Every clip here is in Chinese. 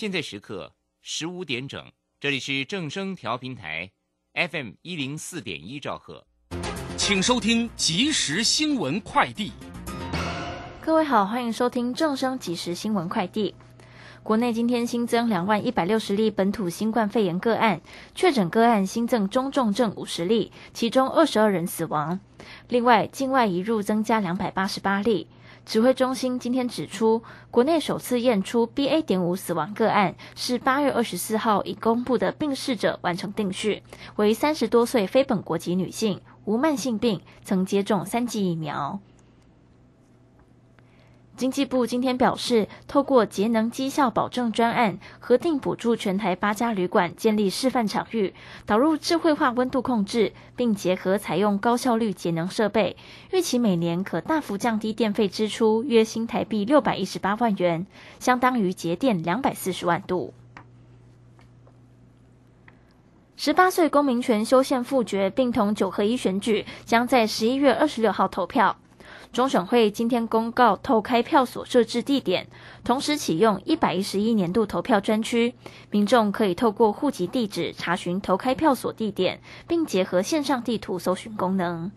现在时刻十五点整，这里是正声调频台，FM 一零四点一兆赫，请收听即时新闻快递。各位好，欢迎收听正声即时新闻快递。国内今天新增两万一百六十例本土新冠肺炎个案，确诊个案新增中重症五十例，其中二十二人死亡。另外，境外移入增加两百八十八例。指挥中心今天指出，国内首次验出 BA. 点五死亡个案是八月二十四号已公布的病逝者完成定序，为三十多岁非本国籍女性，无慢性病，曾接种三剂疫苗。经济部今天表示，透过节能绩效保证专案，核定补助全台八家旅馆建立示范场域，导入智慧化温度控制，并结合采用高效率节能设备，预期每年可大幅降低电费支出约新台币六百一十八万元，相当于节电两百四十万度。十八岁公民权修宪复决，并同九合一选举，将在十一月二十六号投票。中选会今天公告透开票所设置地点，同时启用一百一十一年度投票专区，民众可以透过户籍地址查询投开票所地点，并结合线上地图搜寻功能。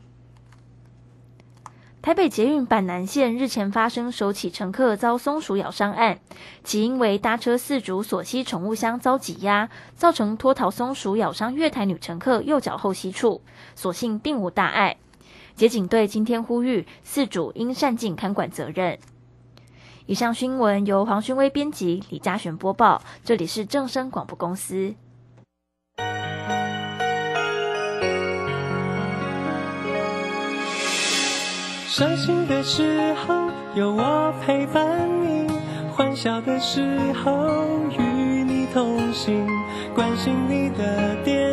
台北捷运板南线日前发生首起乘客遭松鼠咬伤案，起因为搭车四主所吸宠物箱遭挤压，造成脱逃松鼠咬伤月台女乘客右脚后膝处，所幸并无大碍。捷警队今天呼吁四主应善尽看管责任。以上新闻由黄勋威编辑，李嘉璇播报。这里是正声广播公司。伤心的时候有我陪伴你，欢笑的时候与你同行，关心你的点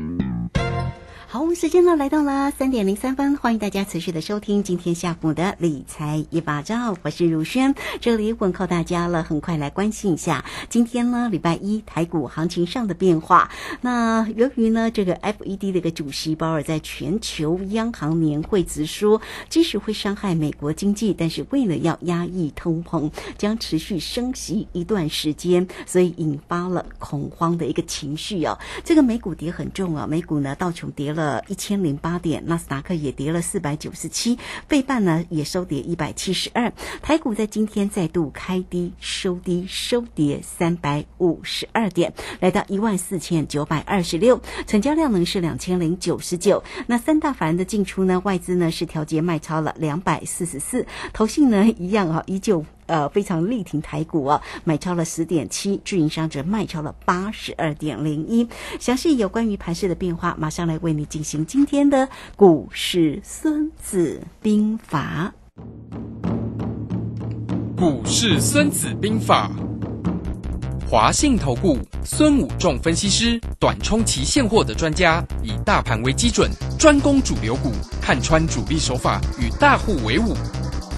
好，时间呢来到了三点零三分，欢迎大家持续的收听今天下午的理财一把照，我是如轩，这里问候大家了。很快来关心一下今天呢礼拜一台股行情上的变化。那由于呢这个 FED 的一个主席鲍尔在全球央行年会直说，即使会伤害美国经济，但是为了要压抑通膨，将持续升息一段时间，所以引发了恐慌的一个情绪哦。这个美股跌很重啊，美股呢道琼跌了。了一千零八点，纳斯达克也跌了四百九十七，费半呢也收跌一百七十二。台股在今天再度开低收低，收跌三百五十二点，来到一万四千九百二十六，成交量呢是两千零九十九。那三大法人的进出呢，外资呢是调节卖超了两百四十四，投信呢一样啊，依旧。呃，非常力挺台股啊，买超了十点七，自营商则卖超了八十二点零一。详细有关于盘势的变化，马上来为你进行今天的股市孙子兵法。股市孙子兵法，华信投顾孙武仲分析师，短冲期现货的专家，以大盘为基准，专攻主流股，看穿主力手法，与大户为伍。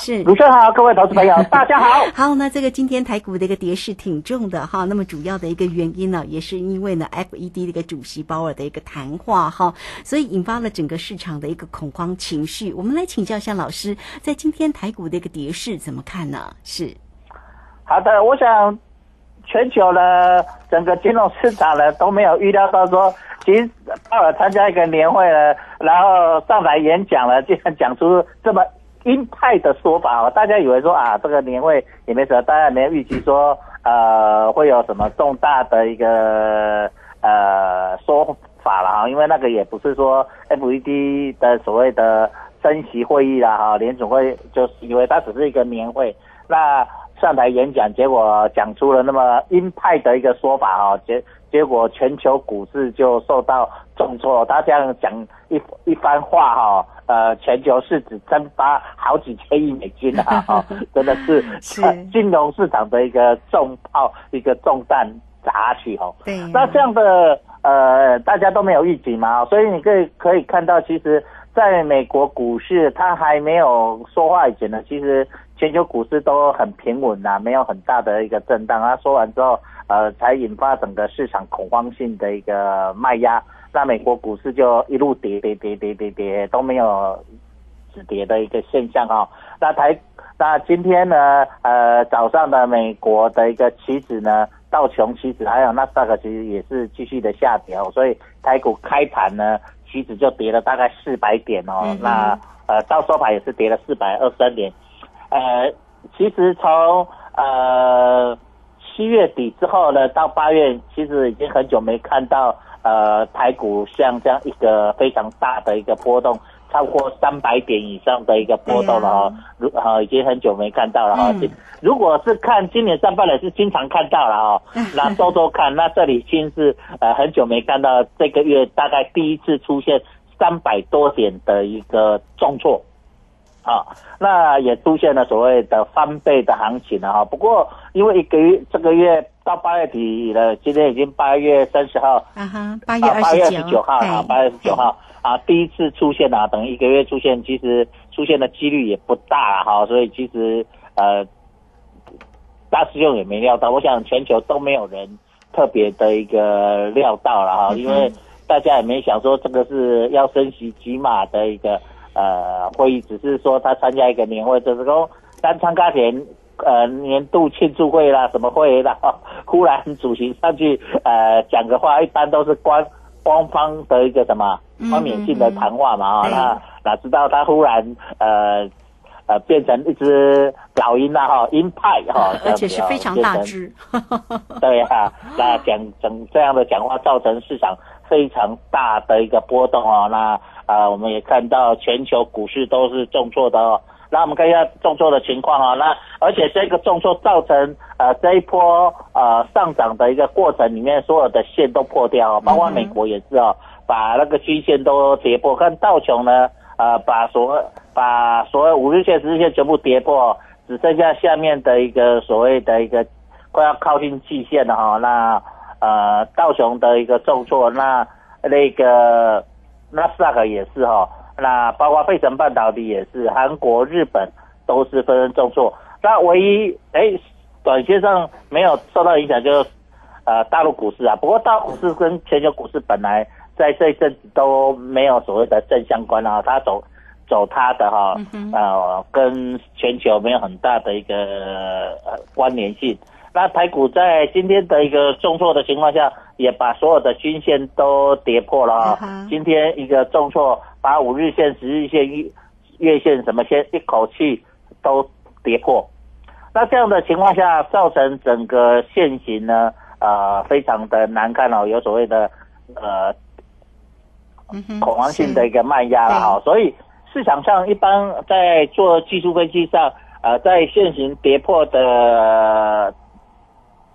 是，主持人好，各位投资朋友，大家好。好，那这个今天台股的一个跌势挺重的哈，那么主要的一个原因呢，也是因为呢，FED 的一个主席鲍尔的一个谈话哈，所以引发了整个市场的一个恐慌情绪。我们来请教一下老师，在今天台股的一个跌势怎么看呢？是，好的，我想全球的整个金融市场呢都没有预料到说，其实鲍尔参加一个年会了，然后上台演讲了，竟然讲出这么。鹰派的说法哦，大家以为说啊，这个年会也没什么，大家没有预期说呃会有什么重大的一个呃说法了哈，因为那个也不是说 FED 的所谓的升息会议啦哈，联总会就是以为它只是一个年会，那上台演讲，结果讲出了那么鹰派的一个说法哈，结结果全球股市就受到重挫，他这样讲一一番话哈。呃，全球市值蒸发好几千亿美金啊！哈，真的是金融市场的一个重炮，一个重弹砸下去哦。对，那这样的呃，大家都没有预警嘛，所以你可以可以看到，其实在美国股市它还没有说话以前呢，其实全球股市都很平稳呐，没有很大的一个震荡。他说完之后，呃，才引发整个市场恐慌性的一个卖压。那美国股市就一路跌跌跌跌跌跌，都没有止跌的一个现象哦。那台那今天呢，呃，早上的美国的一个期指呢，道琼期指还有纳斯达克其实也是继续的下跌，所以台股开盘呢，期指就跌了大概四百点哦。那呃，到收盘也是跌了四百二十三点。呃，其实从呃七月底之后呢，到八月，其实已经很久没看到。呃，台股像这样一个非常大的一个波动，超过三百点以上的一个波动了哈，如哈已经很久没看到了哈。如果是看今年上半年是经常看到了哈，那周周看，那这里已经是呃很久没看到这个月大概第一次出现三百多点的一个重挫。啊，那也出现了所谓的翻倍的行情了哈。不过因为一个月这个月到八月底了，今天已经八月三十号，啊哈，八月二十九号啊，八月二十九号啊，第一次出现啊，等于一个月出现，其实出现的几率也不大哈。所以其实呃，大师兄也没料到，我想全球都没有人特别的一个料到了哈，因为大家也没想说这个是要升息几码的一个。呃，会议只是说他参加一个年会，就是说刚参加前呃年度庆祝会啦，什么会啦，忽然主席上去呃讲个话，一般都是官官方的一个什么方面性的谈话嘛啊，那哪知道他忽然呃呃变成一只老鹰啦哈，鹰派哈，而且是非常大只，对啊，那讲整这样的讲话造成市场非常大的一个波动哦，那。啊，我们也看到全球股市都是重挫的哦。那我们看一下重挫的情况啊。那而且这个重挫造成呃这一波呃上涨的一个过程里面，所有的线都破掉，包括美国也是哦，把那个均线都跌破。看道琼呢，呃，把所把所有五日线、十日线全部跌破，只剩下下面的一个所谓的一个快要靠近季线的哈。那呃道琼的一个重挫，那那个。那斯达克也是哈，那包括费城半导体也是，韩国、日本都是纷纷重挫。那唯一哎，短线上没有受到影响，就呃大陆股市啊。不过大陆股市跟全球股市本来在这一阵子都没有所谓的正相关啊，它走走它的哈，呃跟全球没有很大的一个呃关联性。那台股在今天的一个重挫的情况下，也把所有的均线都跌破了啊！今天一个重挫，把五日线、十日线、月月线什么先一口气都跌破。那这样的情况下，造成整个现形呢，呃，非常的难看哦，有所谓的呃恐慌性的一个卖压了哈。所以市场上一般在做技术分析上，呃，在现行跌破的。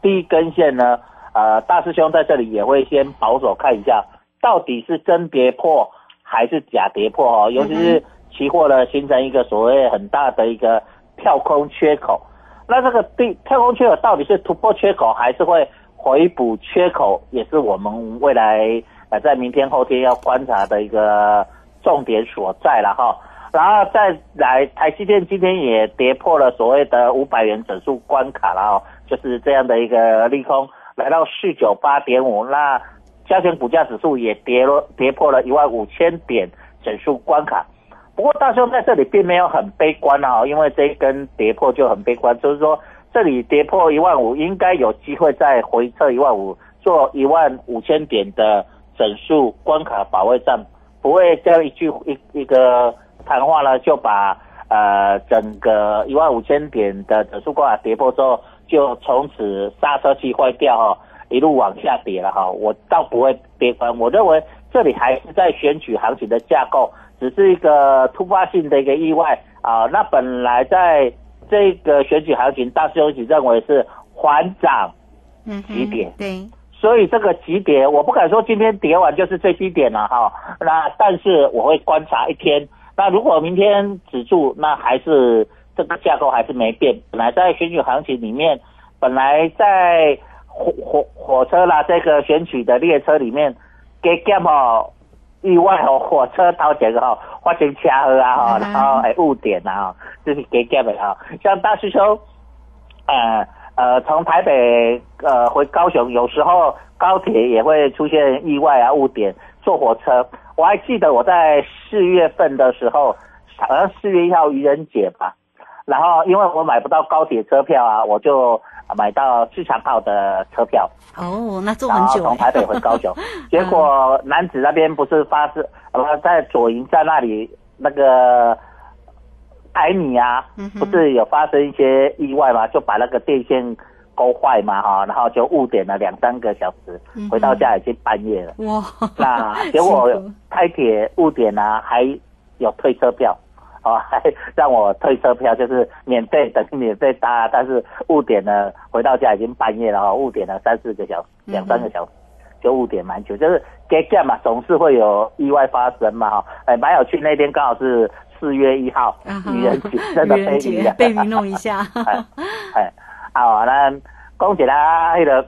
第一根线呢，呃，大师兄在这里也会先保守看一下，到底是真跌破还是假跌破哦。尤其是期货呢，形成一个所谓很大的一个跳空缺口，那这个第跳空缺口到底是突破缺口，还是会回补缺口，也是我们未来呃在明天后天要观察的一个重点所在了哈。然后再来，台积电今天也跌破了所谓的五百元整数关卡了哦，就是这样的一个利空，来到四九八点五。那加权股价指数也跌了，跌破了一万五千点整数关卡。不过大兄在这里并没有很悲观啊，因为这一根跌破就很悲观，就是说这里跌破一万五，应该有机会再回撤一万五，做一万五千点的整数关卡保卫战，不会这样一句一一个。谈话呢，就把呃整个一万五千点的指数关卡跌破之后，就从此刹车器坏掉哈，一路往下跌了哈。我倒不会悲观，我认为这里还是在选举行情的架构，只是一个突发性的一个意外啊。那本来在这个选举行情，大师兄认为是缓涨几点，对，所以这个级别我不敢说今天跌完就是最低点了哈。那但是我会观察一天。那如果明天止住，那还是这个架构还是没变。本来在选举行情里面，本来在火火火车啦这个选举的列车里面，给减哦意外哦火车头前个哈发生车祸啊哈，然后还误点啊，就是给减的哈。像大师兄，呃呃从台北呃回高雄，有时候高铁也会出现意外啊误点，坐火车。我还记得我在四月份的时候，好像四月一号愚人节吧，然后因为我买不到高铁车票啊，我就买到自强号的车票。哦，那坐很久。从台北回高雄，结果男子那边不是发生，呃，在左营站那里那个台米啊，不是有发生一些意外嘛，就把那个电线。勾坏嘛哈，然后就误点了两三个小时，回到家已经半夜了。哇！那结果开铁误点呢，还有退车票，哦，还让我退车票，就是免费等免费搭，但是误点了，回到家已经半夜了哈，误点了三四个小时，两三个小时就误点蛮久，就是 get 嘛，总是会有意外发生嘛哈。哎，蛮有趣，那天刚好是四月一号，愚人节，真的被愚被愚弄一下。哎。好，那恭喜啦！那个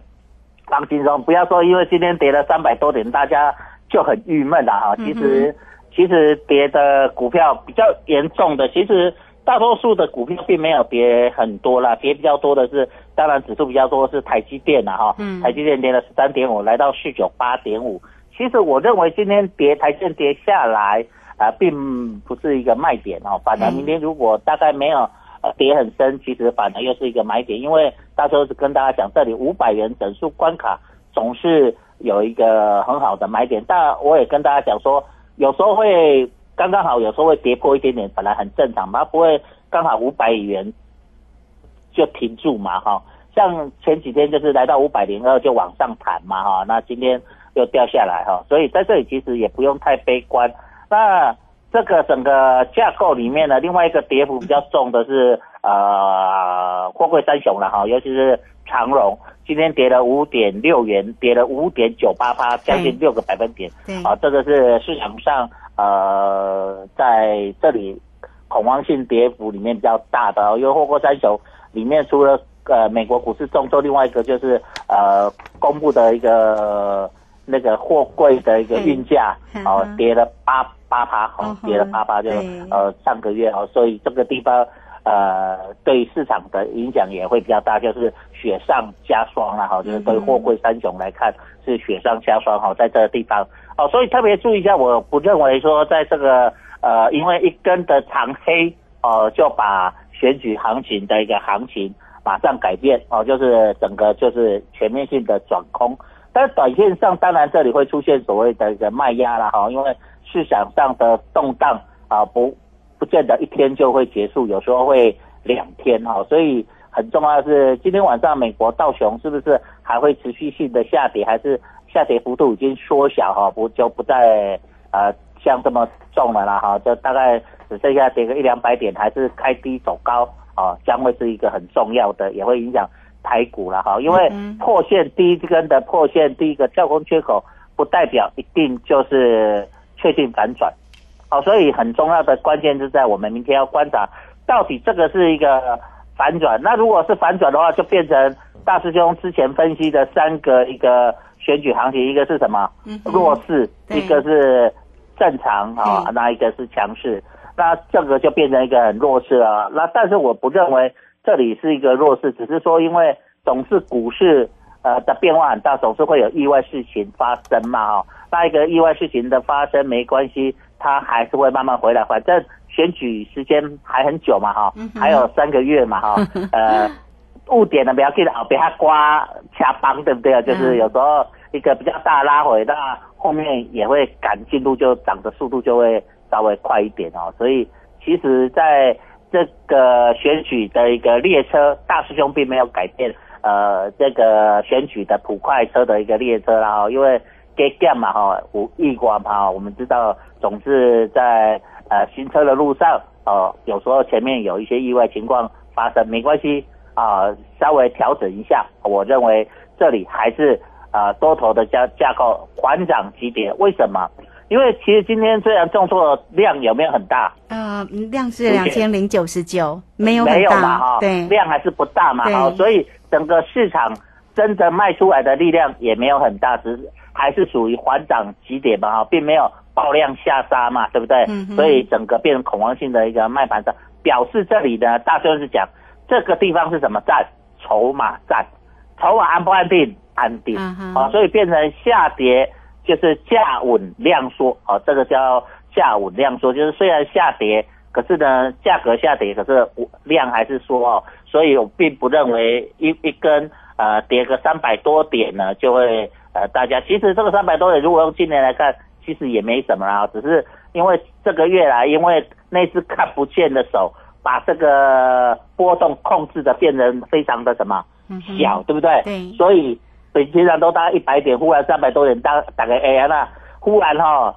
放轻松，不要说因为今天跌了三百多点，大家就很郁闷了哈。其实，其实跌的股票比较严重的，其实大多数的股票并没有跌很多啦，跌比较多的是，当然指数比较多是台积电了哈。嗯。台积电跌了十三点五，来到四九八点五。其实我认为今天跌台积电跌下来啊，并不是一个卖点哦，反而明天如果大概没有。呃，跌很深，其实反而又是一个买点，因为到时候是跟大家讲，这里五百元整数关卡总是有一个很好的买点。但我也跟大家讲说，有时候会刚刚好，有时候会跌破一点点，本来很正常嘛，不会刚好五百元就停住嘛，哈。像前几天就是来到五百零二就往上弹嘛，哈，那今天又掉下来哈，所以在这里其实也不用太悲观。那这个整个架构里面呢，另外一个跌幅比较重的是呃货柜三雄了哈，尤其是长荣，今天跌了五点六元，跌了五点九八八，将近六个百分点。啊，这个是市场上呃在这里恐慌性跌幅里面比较大的，因为货柜三雄里面除了呃美国股市重挫，另外一个就是呃公布的一个那个货柜的一个运价，哦跌了八。八趴哈，跌了八趴，就呃上个月哦，所以这个地方呃对市场的影响也会比较大，就是雪上加霜了哈，就是对货柜三雄来看是雪上加霜哈，在这个地方。哦，所以特别注意一下，我不认为说在这个呃因为一根的长黑哦就把选举行情的一个行情马上改变哦，就是整个就是全面性的转空，但是短线上当然这里会出现所谓的一个卖压了哈，因为。市场上的动荡啊，不不见得一天就会结束，有时候会两天哈，所以很重要的是今天晚上美国道琼是不是还会持续性的下跌，还是下跌幅度已经缩小哈，不就不再呃像这么重了啦哈，就大概只剩下跌个一两百点，还是开低走高啊，将会是一个很重要的，也会影响台股了哈，因为破线第一根的破线第一个跳空缺口，不代表一定就是。确定反转，好，所以很重要的关键是在我们明天要观察，到底这个是一个反转。那如果是反转的话，就变成大师兄之前分析的三个一个选举行情，一个是什么？弱势，一个是正常啊对，那一个是强势，那这个就变成一个很弱势了。那但是我不认为这里是一个弱势，只是说因为总是股市呃的变化很大，总是会有意外事情发生嘛哈、那一个意外事情的发生没关系，他还是会慢慢回来，反正选举时间还很久嘛哈、还有三个月嘛哈、呃。误点呢，不要给后边他刮掐帮，对不对？就是有时候一个比较大拉回，那后面也会赶进度，就涨的速度就会稍微快一点哦。所以其实在这个选举的一个列车，大师兄并没有改变呃这个选举的普快车的一个列车啦、哦，因为 get gap 嘛哈，无意外嘛哈，我们知道总是在呃行车的路上哦，有时候前面有一些意外情况发生，没关系啊、稍微调整一下，我认为这里还是呃、多头的架架构缓涨急跌，为什么？因为其实今天虽然重挫量有没有很大？呃，量是两千零九十九，没有很没有嘛大，哈，对，量还是不大嘛对哈，所以整个市场真的卖出来的力量也没有很大，只是还是属于缓涨急跌嘛哈，并没有爆量下杀嘛，对不对？嗯所以整个变成恐慌性的一个卖盘上，表示这里呢，大师兄是讲这个地方是什么站？筹码站，筹码安不安定？安定嗯啊，所以变成下跌就是价稳量缩啊，这个叫价稳量缩，就是虽然下跌，可是呢价格下跌，可是量还是缩哦，所以我并不认为一一根呃跌个三百多点呢就会呃大家其实这个三百多点如果用今年来看，其实也没什么啦，只是因为这个月来因为那只看不见的手把这个波动控制的变成非常的什么小，对不对？对所以平常都大概一百点，忽然三百多点，大大概哎呀那忽然哈、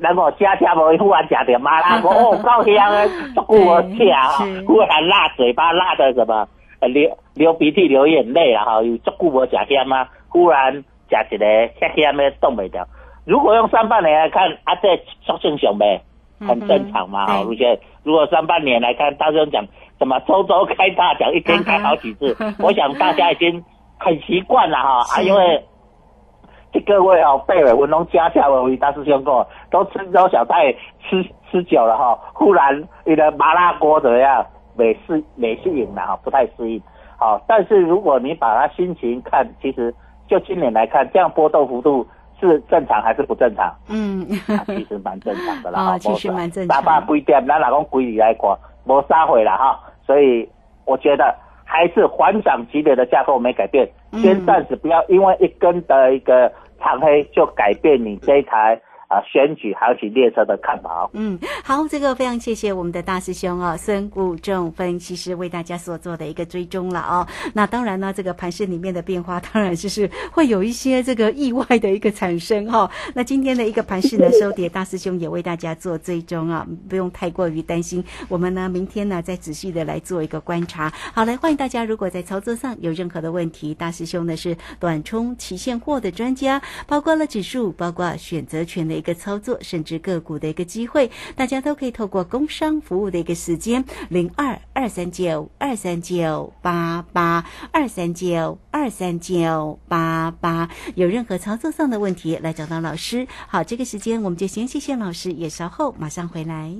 然后加加无忽然假点麻辣锅，哦，够香啊，足久我吃啊，忽然辣嘴巴，辣的什么呃流流鼻涕流眼泪啊哈，有足久无食香啊，忽然食一个香香的冻袂掉。如果用上半年来看，啊，这足正常呗，很正常嘛哈。嗯对而且如果上半年来看，大家讲什么周周开大奖，一天开好几次，我想大家已经很习惯了哈啊，因为。这个位哦，贝尔文龙家下我大师兄跟我都吃周小菜吃吃久了哈、忽然你的麻辣锅怎么样？没适没适应了哈，不太适应。好、但是如果你把它心情看，其实就今年来看，这样波动幅度是正常还是不正常？嗯，啊、其实蛮正常的啦。其实蛮正三常百几点，咱老公规里来管，无杀回了哈。所以我觉得还是缓涨级别的架构没改变，嗯先暂时不要因为一根的一个长黑就改变你这一台啊、选举行情列车的看法哦。嗯，好，这个非常谢谢我们的大师兄哦，孙武仲分析师为大家所做的一个追踪了哦。那当然呢，这个盘市里面的变化，当然就是会有一些这个意外的一个产生哈、那今天的一个盘市呢 收跌，大师兄也为大家做追踪啊，不用太过于担心。我们呢明天呢再仔细的来做一个观察。好，来欢迎大家，如果在操作上有任何的问题，大师兄呢是短冲期现货的专家，包括了指数，包括选择权的一个操作，甚至个股的一个机会，大家都可以透过工商服务的一个时间零二二三九二三九八八二三九二三九八八，有任何操作上的问题来找到老师。好，这个时间我们就先谢谢老师，也稍后马上回来。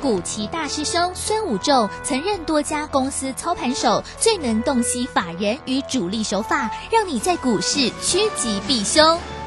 古奇大师兄孙武仲曾任多家公司操盘手，最能洞悉法人与主力手法，让你在股市趋吉避凶。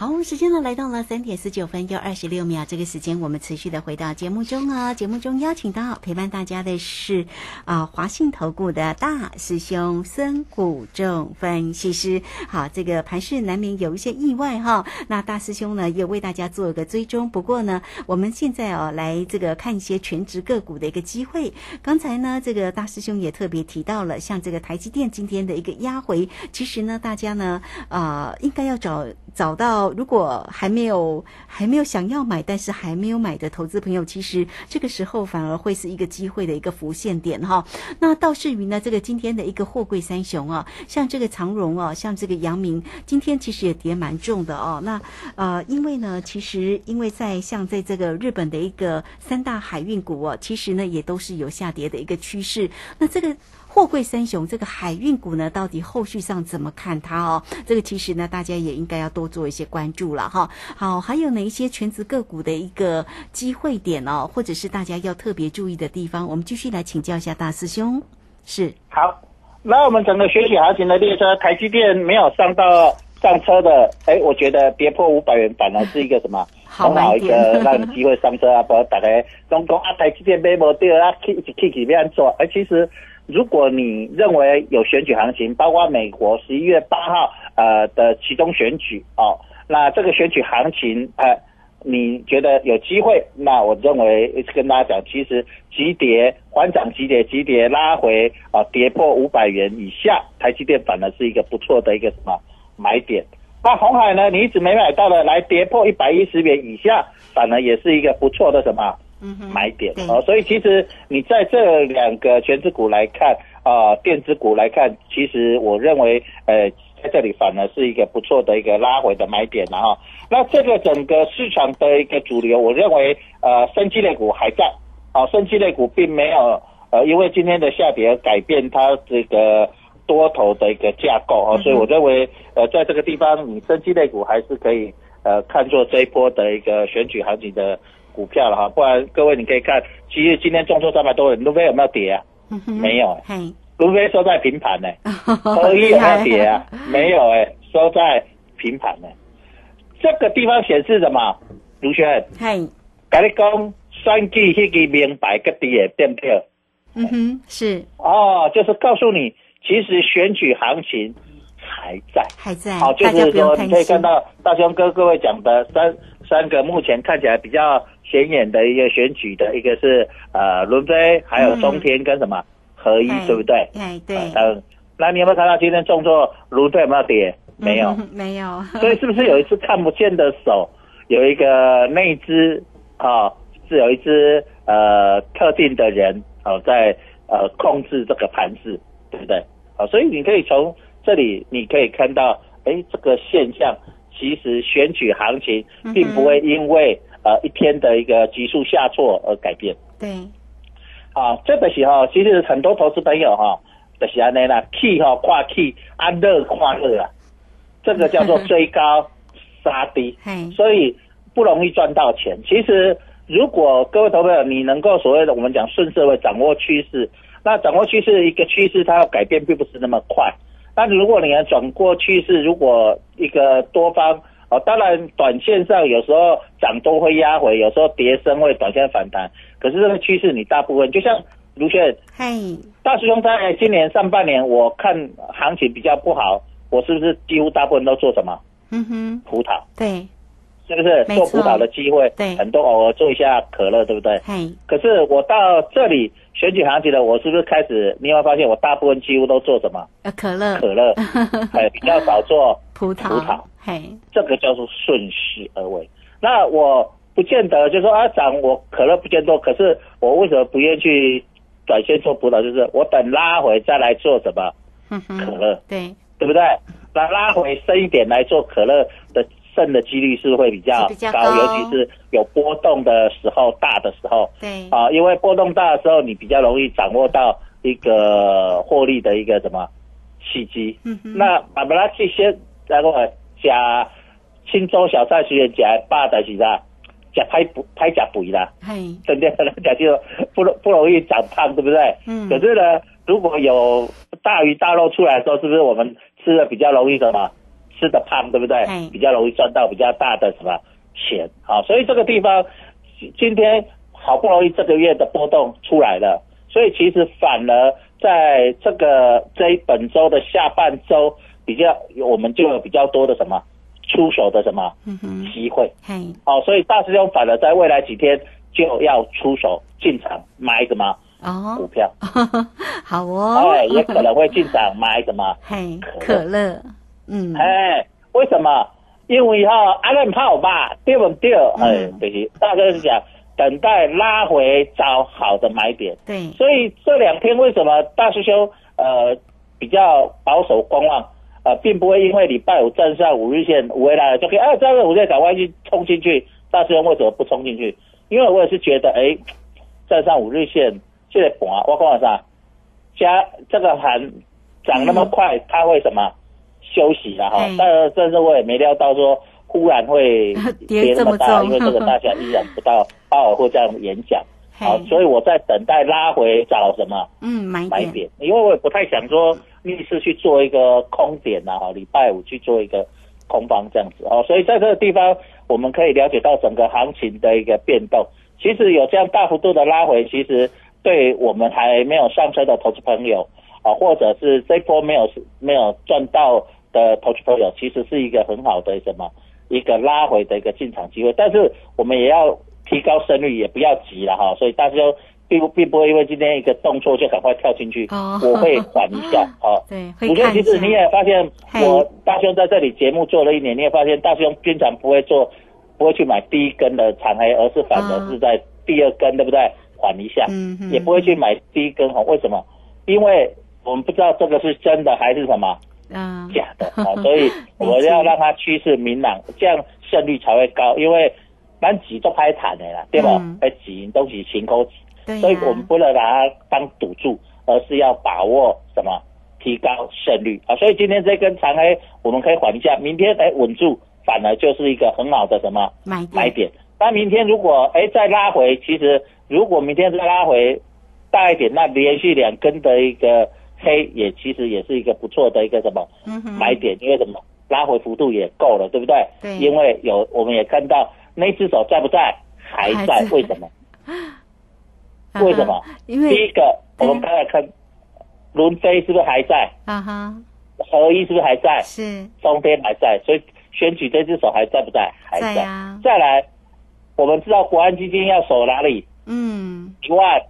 好，时间呢来到了三点十九分又二十六秒，这个时间我们持续的回到节目中啊。节目中邀请到陪伴大家的是啊华信投顾的大师兄孙谷仲分析师。好，这个盘市难免有一些意外哈，那大师兄呢也为大家做一个追踪。不过呢，我们现在哦来这个看一些全职个股的一个机会。刚才呢，这个大师兄也特别提到了，像这个台积电今天的一个压回，其实呢，大家呢啊应该要找找到。如果还没有还没有想要买，但是还没有买的投资朋友，其实这个时候反而会是一个机会的一个浮现点哈。那倒是于呢，这个今天的一个货柜三雄啊，像这个长荣哦，像这个阳明，今天其实也跌蛮重的哦。那呃，因为呢，其实因为在像在这个日本的一个三大海运股哦，其实呢也都是有下跌的一个趋势。那这个。货柜三雄这个海运股呢，到底后续上怎么看它哦？这个其实呢，大家也应该要多做一些关注了哈。好，还有哪一些全职个股的一个机会点哦，或者是大家要特别注意的地方？我们继续来请教一下大师兄。是，好，那我们整个学习行情的列车，台积电没有上到上车的，哎，我觉得跌破五百元反而是一个什么很好一个让你机会上车啊！不，大家总讲啊，台积电买无掉啊，K K K 这样做，哎，其实。如果你认为有选举行情，包括美国十一月八号呃的其中选举哦，那这个选举行情呃，你觉得有机会？那我认为跟大家讲，其实急跌缓涨急跌急跌拉回啊，跌破五百元以下，台积电反而是一个不错的一个什么买点。那红海呢，你一直没买到的，来跌破一百一十元以下，反而也是一个不错的什么？买点啊，所以其实你在这两个全资股来看啊，电子股来看，其实我认为呃，在这里反而是一个不错的一个拉回的买点了哈。那这个整个市场的一个主流，我认为呃，生机类股还在啊，生机类股并没有呃，因为今天的下跌而改变它这个多头的一个架构啊，所以我认为呃，在这个地方你生机类股还是可以呃，看作这一波的一个选举行情的。股票了哈，不然各位你可以看，其实今天重挫三百多人，卢飞 有没有跌啊？没有，路飞收在平盘呢。合一有没有跌啊？没有哎，收在平盘呢。这个地方显示什么？卢轩，嗨，跟你讲，选举那个明白个底的电票。嗯哼，是哦，就是告诉你，其实选举行情还在，还在。好，就是说你可以看到大雄哥各位讲的三三个目前看起来比较。显眼的一个选举的一个是呃伦飞，还有中天跟什么合一，对不对？哎，对。嗯，那你有没有看到今天重挫伦飞有没有跌？没有，没有。所以是不是有一只看不见的手，有一个内资啊，是有一只呃特定的人哦在呃控制这个盘子，对不对？好，所以你可以从这里你可以看到，哎，这个现象其实选举行情并不会因为。呃，一天的一个急速下挫而改变。对，啊，这个时候其实很多投资朋友哈，就是安尼啦，K 哈跨 K，安乐跨乐啊，这个叫做 追高杀低，所以不容易赚到钱。其实，如果各位投资朋友你能够所谓的我们讲顺势会掌握趋势，那掌握趋势一个趋势它要改变并不是那么快。但如果你要转过趋势，如果一个多方。哦，当然，短线上有时候涨多会压回，有时候跌升会短线反弹。可是这个趋势，你大部分就像卢轩，嗨，大师兄在今年上半年，我看行情比较不好，我是不是几乎大部分都做什么？嗯哼，葡萄，对，是不是做葡萄的机会？对，很多偶尔做一下可乐，对不对？嗨，可是我到这里选举行情的，我是不是开始？你有没有发现我大部分几乎都做什么？呃，可乐，可乐，哎比较少做葡萄，葡萄。嘿，这个叫做顺势而为。那我不见得就说啊涨，我可乐不见多，可是我为什么不愿意去短线做葡萄？就是我等拉回再来做什么可乐？对，对不对？那拉回深一点来做可乐的胜的几率是会比较高，尤其是有波动的时候，大的时候。对啊，因为波动大的时候，你比较容易掌握到一个获利的一个什么契机。嗯哼。那把它去先然后。加青州小菜虽然食饱，但是啦，食太不太食肥啦，对 不对？可能讲就不不容易长胖，对不对？嗯。可是呢，如果有大鱼大肉出来的时候，是不是我们吃的比较容易什么吃的胖，对不对哎？比较容易赚到比较大的什么钱啊，所以这个地方今今天好不容易这个月的波动出来了，所以其实反而在这个这一本周的下半周比较，我们就有比较多的什么出手的什么机会。嘿，哦，所以大师兄反而在未来几天就要出手进场买什么股哦，票，好哦，哎，也可能会进场买什么，嘿，可乐，嗯，哎，为什么？因为哈，阿伦炮吧，对不对？哎嗯，对，大哥是讲等待拉回找好的买点，对，所以这两天为什么大师兄呃比较保守观望？呃，并不会因为礼拜五站上五日线回来了就可以，啊，站上五日线赶快去冲进去。大师兄为什么不冲进去？因为我也是觉得，哎，站上五日线现在盘，我讲啥？加这个盘涨那么快，它会什么休息了哈？但是但是我也没料到说忽然会 跌跌那么大，因为这个大家意想不到 鲍尔会这样演讲。好，所以我在等待拉回找什么嗯，买点，因为我也不太想说逆势去做一个空点呐、哈，礼拜五去做一个空方这样子哦，所以在这个地方我们可以了解到整个行情的一个变动。其实有这样大幅度的拉回，其实对我们还没有上车的投资朋友啊，或者是这波没有没有赚到的投资朋友，其实是一个很好的什么一个拉回的一个进场机会。但是我们也要提高胜率，也不要急了哈。所以大家并不并不会因为今天一个动作就赶快跳进去，哦我会缓一下 哦。对，会我觉得其实你也发现，我大兄在这里节目做了一年，你也发现大兄经常不会做，不会去买第一根的长黑，而是反而是在第二根，对不对？缓一下，嗯哼也不会去买第一根红，为什么？因为我们不知道这个是真的还是什么嗯，假的啊，所以我要让它趋势明朗，这样胜率才会高。因为咱挤都拍谈的啦，对吧嗯？哎、挤都是勤口挤。所以我们不能把它当赌注，而是要把握什么提高胜率啊。所以今天这根长黑我们可以缓一下，明天哎稳住，反而就是一个很好的什么买买点。那明天如果哎再拉回，其实如果明天再拉回大一点，那连续两根的一个黑也其实也是一个不错的一个什么嗯，买点，因为什么拉回幅度也够了，对不对？对因为有我们也看到那只手在不在？还在为什么？为什么？因为第一为个，我们刚才看伦飞是不是还在？啊哈，合一是不是还在？是中天还在，所以选举这只手还在不在？还在啊再来，我们知道国安基金要守哪里？嗯，一万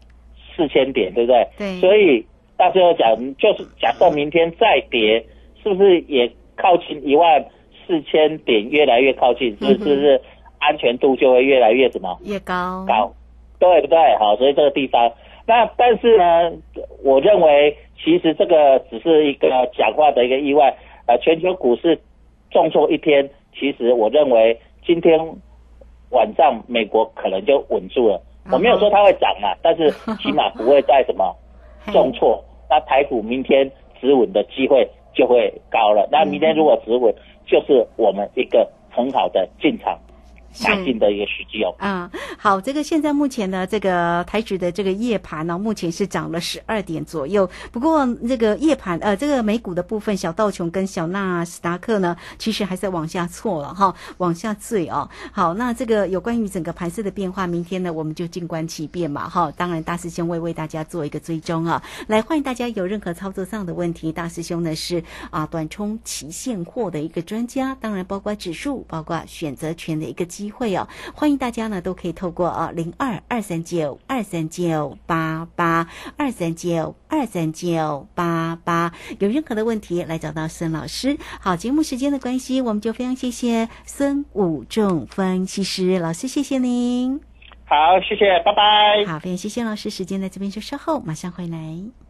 四千点，对不对？对所以到最后讲，就是假设明天再跌，是不是也靠近一万四千点，越来越靠近？是不是？嗯是不是安全度就会越来越什么？越高，高，对不对？好，所以这个地方，那但是呢，我认为其实这个只是一个讲话的一个意外。呃，全球股市重挫一天，其实我认为今天晚上美国可能就稳住了。我没有说它会涨啊，但是起码不会再什么 重挫。那台股明天止稳的机会就会高了。那明天如果止稳，就是我们一个很好的进场下进的一个时机哦。啊、好，这个现在目前呢，这个台指的这个夜盘呢，目前是涨了十二点左右。不过这个夜盘呃，这个美股的部分，小道琼跟小纳斯达克呢，其实还在往下挫了哈，往下坠哦。好，那这个有关于整个盘势的变化，明天呢，我们就静观其变嘛哈。当然，大师兄会为大家做一个追踪啊。来，欢迎大家有任何操作上的问题，大师兄呢是啊短冲期现货的一个专家，当然包括指数，包括选择权的一个机会哦。欢迎大家呢都可以透过啊零二二三九二三九八八二三九二三九八八，有任何的问题来找到孙老师。好，节目时间的关系，我们就非常谢谢孙武仲分析师老师，谢谢您。好，谢谢，拜拜。好，非常谢谢老师，时间在这边就稍后马上回来。